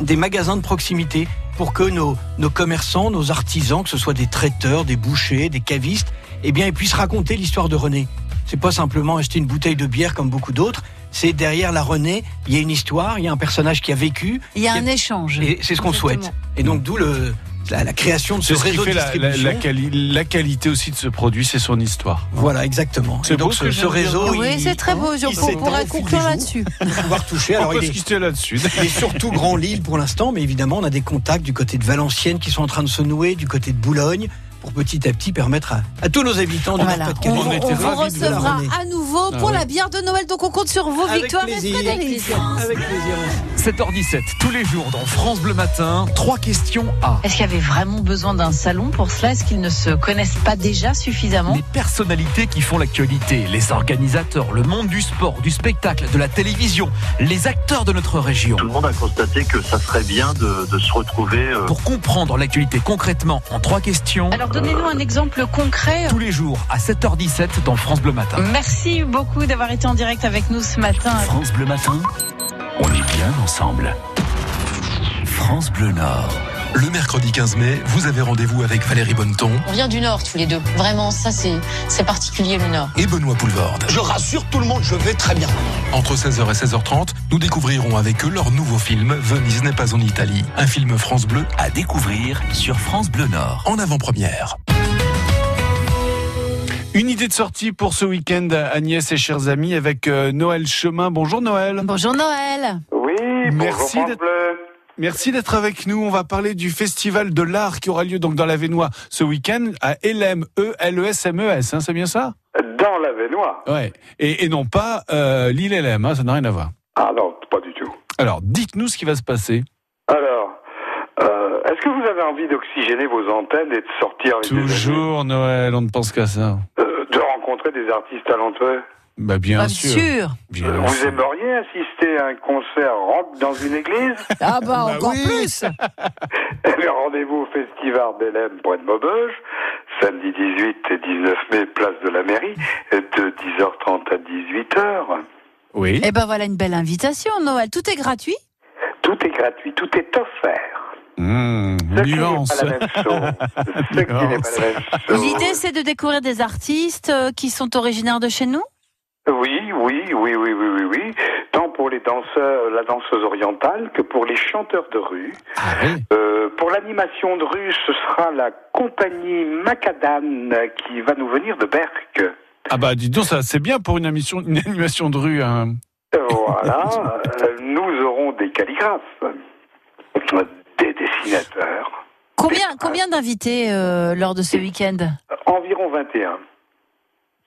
des magasins de proximité pour que nos, nos commerçants, nos artisans, que ce soit des traiteurs, des bouchers, des cavistes, eh bien, ils puissent raconter l'histoire de René. C'est pas simplement acheter une bouteille de bière comme beaucoup d'autres. C'est derrière la René, il y a une histoire, il y a un personnage qui a vécu. Il y a un échange. Et c'est ce qu'on souhaite. Et donc d'où le la, la création de ce qui réseau de la, la- distribution. la quali- la qualité aussi de ce produit, c'est son histoire. Voilà, exactement. C'est donc beau ce réseau, oui, c'est très beau, je il on pourrait conclure là-dessus. pouvoir toucher. On Alors peut il se est, quitter là-dessus. il est surtout Grand Lille pour l'instant, mais évidemment on a des contacts du côté de Valenciennes qui sont en train de se nouer, du côté de Boulogne, pour petit à petit permettre à, à tous nos habitants de Voilà. Nord-Pas-de-Calais On, On on vous de recevra à nouveau Ah pour oui. la bière de Noël, donc on compte sur vos Avec victoires plaisir. et Frédéric. Avec plaisir. 7h17, tous les jours dans France Bleu Matin, trois questions à Est-ce qu'il y avait vraiment besoin d'un salon pour cela? Est-ce qu'ils ne se connaissent pas déjà suffisamment? Les personnalités qui font l'actualité, les organisateurs, le monde du sport, du spectacle, de la télévision, les acteurs de notre région. Tout le monde a constaté que ça serait bien de, de se retrouver. euh, Pour comprendre l'actualité concrètement en trois questions, Alors donnez-nous un exemple concret. tous les jours à 7h17 dans France Bleu Matin. Merci beaucoup d'avoir été en direct avec nous ce matin. France Bleu Matin, on est bien ensemble. France Bleu Nord. Le mercredi 15 mai, vous avez rendez-vous avec Valérie Bonneton On vient du Nord tous les deux. Vraiment, ça c'est c'est particulier le Nord. et Benoît Poulvorde. Je rassure tout le monde, je vais très bien. Entre 16h et 16h30, nous découvrirons avec eux leur nouveau film Venise n'est pas en Italie, un film France Bleu À découvrir sur France Bleu Nord. en avant-première. Une idée de sortie pour ce week-end, Agnès et chers amis, avec euh, Noël Chemin. Bonjour Noël. Bonjour Noël. Oui, Merci bonjour d'être- France Bleu. Merci d'être avec nous. On va parler du festival de l'art qui aura lieu donc dans la Vénois ce week-end à LM, E L E hein, c'est bien ça? Dans la Vénois. Ouais. Et, et non pas euh, l'île LM. hein, ça n'a rien à voir. Ah non, pas du tout. Alors, dites-nous ce qui va se passer. Alors, euh, est-ce que vous avez envie d'oxygéner vos antennes et de sortir avec des Toujours Noël, on ne pense qu'à ça. Euh, de rencontrer des artistes talentueux Bah bien Bien sûr. sûr. Bien Vous sûr. aimeriez assister à un concert rock dans une église? Ah bah, Bah encore oui. plus. Bien, rendez-vous au Festival d'Hélène Pointe Maubeuge, samedi 18 et 19 mai, place de la mairie, de 10h30 à 18h. Oui. Eh ben voilà une belle invitation Noël. Tout est gratuit. Tout est gratuit, tout est offert. Mmh, nuance. L'idée c'est de découvrir des artistes euh, qui sont originaires de chez nous? Oui, oui, oui, oui, oui, oui, oui. Tant pour les danseurs, la danseuse orientale que pour les chanteurs de rue. Ah oui. Euh, pour l'animation de rue, ce sera la compagnie Macadam qui va nous venir de Berck. Ah bah dis donc, ça c'est bien pour une, émission, une animation de rue. hein. Voilà. Euh, nous aurons des calligraphes, des dessinateurs. Combien combien d'invités euh, lors de ce week-end? Environ 21.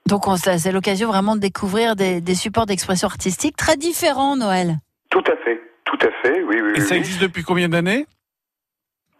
Donc c'est l'occasion vraiment de découvrir des, des supports d'expression artistique très différents Noël. Tout à fait, tout à fait, oui, oui. Et oui, ça oui. existe depuis combien d'années?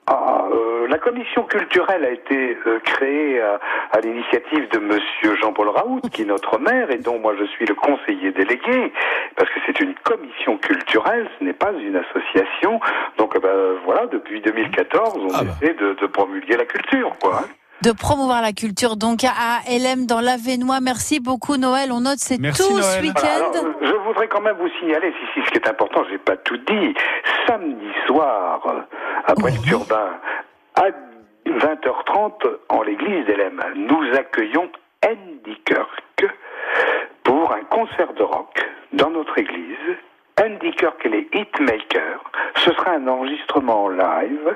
Ah, euh, la commission culturelle a été euh, créée à l'initiative de Monsieur Jean-Paul Raoult, qui est notre maire et dont moi je suis le conseiller délégué, parce que c'est une commission culturelle, ce n'est pas une association. Donc euh, ben, voilà, depuis 2014, on Ah bah. essaie de, de promulguer la culture, quoi. hein. De promouvoir la culture donc à LM dans l'Avenois. Merci beaucoup Noël. On note c'est tout ce week-end. Alors, je voudrais quand même vous signaler, si, si, ce qui est important, j'ai pas tout dit. Samedi soir, à Brest-Urbain, à 20h30, en l'église d'Elem, nous accueillons Andy Kirk pour un concert de rock dans notre église. Andy Kirk et les Hitmakers. Ce sera un enregistrement en live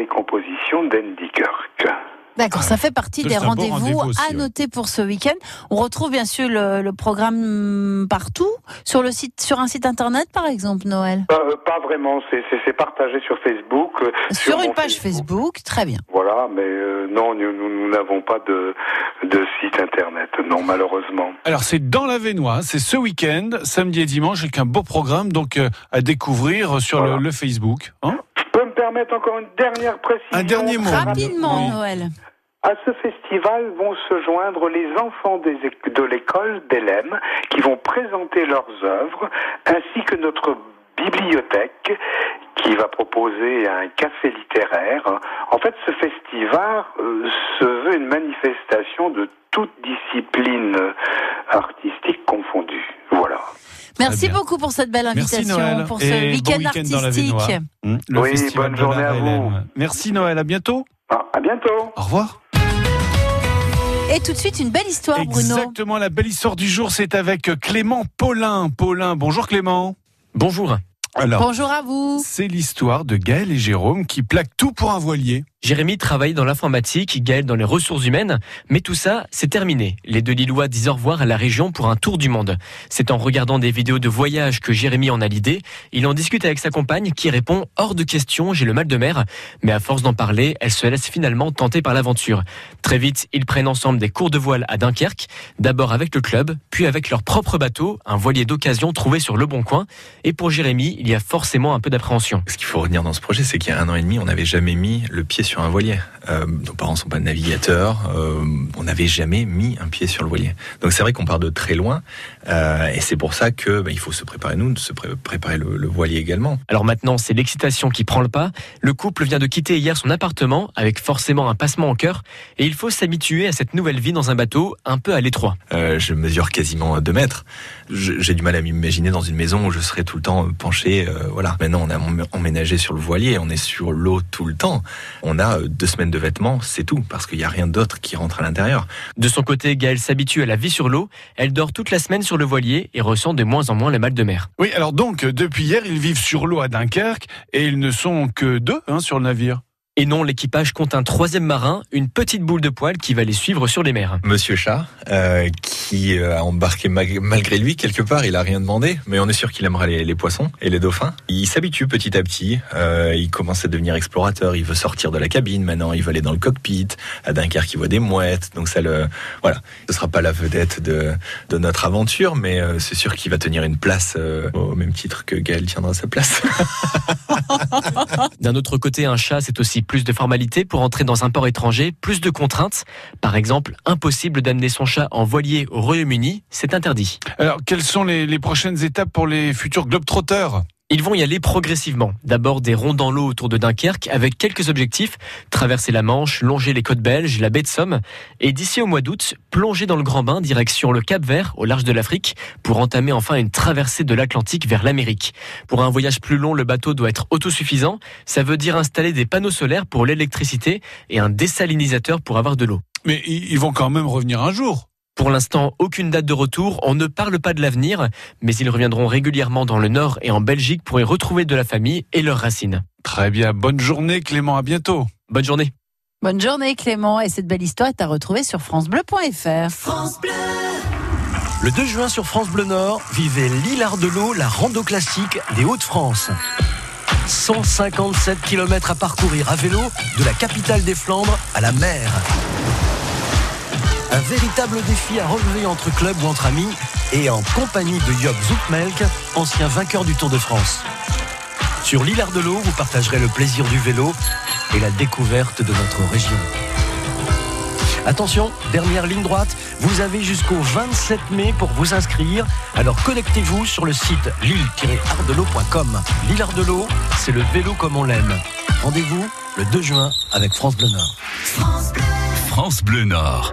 les compositions d'Andy Kirk. D'accord, ça fait partie des rendez-vous aussi, à ouais. noter pour ce week-end. On retrouve bien sûr le, le programme partout, sur le site, sur un site internet par exemple, Noël. Euh, pas vraiment, c'est- partagé sur Facebook. euh, Sur une page Facebook, très bien. Voilà, mais euh, non, nous nous- nous n'avons pas de, de site internet, non, malheureusement. Alors c'est dans la Vénois, c'est ce week-end, samedi et dimanche, avec un beau programme donc euh, à découvrir sur le, le Facebook. Hein? Permettre encore une dernière précision Un dernier mot. Rapidement, Oui. Noël. À ce festival vont se joindre les enfants des de l'école d'Elem qui vont présenter leurs œuvres, ainsi que notre bibliothèque qui va proposer un café littéraire. En fait, ce festival euh, se veut une manifestation de toutes disciplines euh, artistiques confondues. Voilà. Merci beaucoup pour cette belle Merci invitation, Noël. pour ce Et bon week-end dans la artistique. Hum, le Oui, festival bonne de journée à vous. Merci Noël, à bientôt. Ah, à bientôt. Au revoir. Et tout de suite, une belle histoire, Bruno. Exactement, la belle histoire du jour, c'est avec Clément Paulin. Paulin, bonjour Clément. Bonjour. Alors, Bonjour à vous. c'est l'histoire de Gaël et Jérôme qui plaquent tout pour un voilier. Jérémy travaille dans l'informatique, Gaël dans les ressources humaines, mais tout ça, c'est terminé. Les deux Lillois disent au revoir à la région pour un tour du monde. C'est en regardant des vidéos de voyage que Jérémy en a l'idée. Il en discute avec sa compagne qui répond hors de question, j'ai le mal de mer. Mais à force d'en parler, elle se laisse finalement tenter par l'aventure. Très vite, ils prennent ensemble des cours de voile à Dunkerque, d'abord avec le club, puis avec leur propre bateau, un voilier d'occasion trouvé sur le Bon Coin. Et pour Jérémy, il y a forcément un peu d'appréhension. Ce qu'il faut retenir dans ce projet, c'est qu'il y a un an et demi, on n'avait jamais mis le pied sur un voilier. Euh, nos parents sont pas navigateurs, euh, on n'avait jamais mis un pied sur le voilier. Donc c'est vrai qu'on part de très loin, euh, et c'est pour ça que bah, il faut se préparer nous, se pré- préparer le, le voilier également. Alors maintenant, c'est l'excitation qui prend le pas. Le couple vient de quitter hier son appartement avec forcément un passement au cœur et il faut s'habituer à cette nouvelle vie dans un bateau un peu à l'étroit. Je mesure quasiment 2 mètres. J'ai du mal à m'imaginer dans une maison où je serais tout le temps penché. voilà. Maintenant, on a em- emménagé sur le voilier, on est sur l'eau tout le temps. On a deux semaines de vêtements, c'est tout, parce qu'il n'y a rien d'autre qui rentre à l'intérieur. De son côté, Gaëlle s'habitue à la vie sur l'eau. Elle dort toute la semaine sur le voilier et ressent de moins en moins le mal de mer. Oui, alors donc, depuis hier, ils vivent sur l'eau à Dunkerque et ils ne sont que deux hein, sur le navire. Et non, l'équipage compte un troisième marin, une petite boule de poil qui va les suivre sur les mers. Monsieur Chat, euh, qui euh, a embarqué malgré lui quelque part, il a rien demandé, mais on est sûr qu'il aimera les, les poissons et les dauphins. Il s'habitue petit à petit, euh, il commence à devenir explorateur, il veut sortir de la cabine maintenant, il veut aller dans le cockpit, à Dunkerque il voit des mouettes, donc ça le... Voilà, ce sera pas la vedette de, de notre aventure, mais euh, c'est sûr qu'il va tenir une place au même titre que Gaël tiendra sa place. D'un autre côté, un chat, c'est aussi plus de formalités pour entrer dans un port étranger, plus de contraintes. Par exemple, impossible d'amener son chat en voilier au Royaume-Uni, c'est interdit. Alors, quelles sont les, prochaines étapes pour les futurs Globetrotters? Ils vont y aller progressivement. D'abord des ronds dans l'eau autour de Dunkerque avec quelques objectifs. Traverser la Manche, longer les côtes belges, la baie de Somme. Et d'ici au mois d'août, plonger dans le Grand Bain direction le Cap Vert au large de l'Afrique pour entamer enfin une traversée de l'Atlantique vers l'Amérique. Pour un voyage plus long, le bateau doit être autosuffisant. Ça veut dire installer des panneaux solaires pour l'électricité et un désalinisateur pour avoir de l'eau. Mais ils ils vont quand même revenir un jour. Pour l'instant, aucune date de retour, on ne parle pas de l'avenir, mais ils reviendront régulièrement dans le Nord et en Belgique pour y retrouver de la famille et leurs racines. Très bien, bonne journée Clément, à bientôt. Bonne journée. Bonne journée Clément et cette belle histoire est à retrouver sur francebleu.fr. France Bleu. Le 2 juin sur France Bleu Nord, vivez l'île Ardelot, la rando classique des Hauts-de-France. 157 km à parcourir à vélo de la capitale des Flandres à la mer. Un véritable défi à relever entre clubs ou entre amis et en compagnie de Job Zoutmelk, ancien vainqueur du Tour de France. Sur l'île Ardelot, vous partagerez le plaisir du vélo et la découverte de notre région. Attention, dernière ligne droite, vous avez jusqu'au 27 mai pour vous inscrire. Alors connectez-vous sur le site lille-ardelot.com. L'île Ardelot, c'est le vélo comme on l'aime. Rendez-vous le 2 juin avec France Bleu Nord. France Bleu Nord.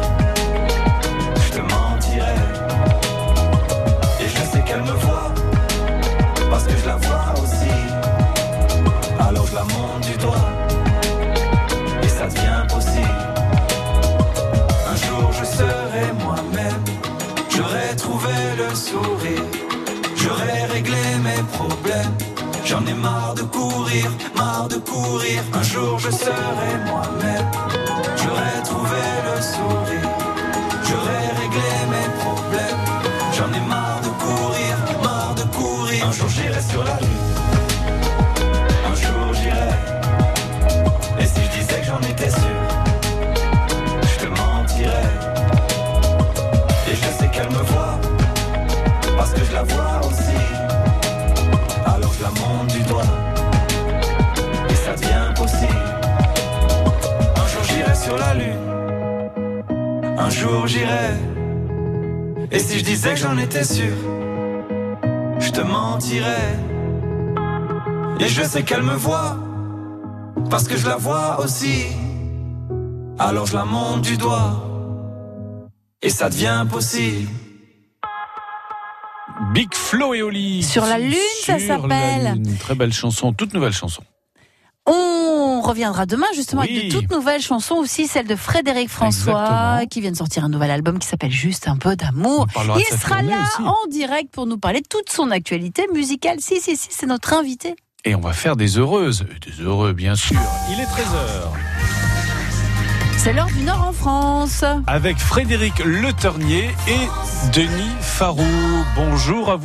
Et si je disais que j'en étais sûr Je te mentirais Et je sais qu'elle me voit Parce que je la vois aussi Alors je la monte du doigt Et ça devient possible Big Flo et Oli. Sur la lune, ça s'appelle. lune. Très belle chanson, toute nouvelle chanson. On reviendra demain justement Oui. avec de toutes nouvelles chansons aussi, celle de Frédéric François Exactement. qui vient de sortir un nouvel album qui s'appelle Juste un peu d'amour. Il sera là aussi. en direct pour nous parler de toute son actualité musicale. Si, si, si, c'est notre invité. Et on va faire des heureuses. Des heureux, bien sûr. Il est 13h. C'est l'heure du Nord en France. Avec Frédéric Le Ternier et Denis Farou. Bonjour à vous.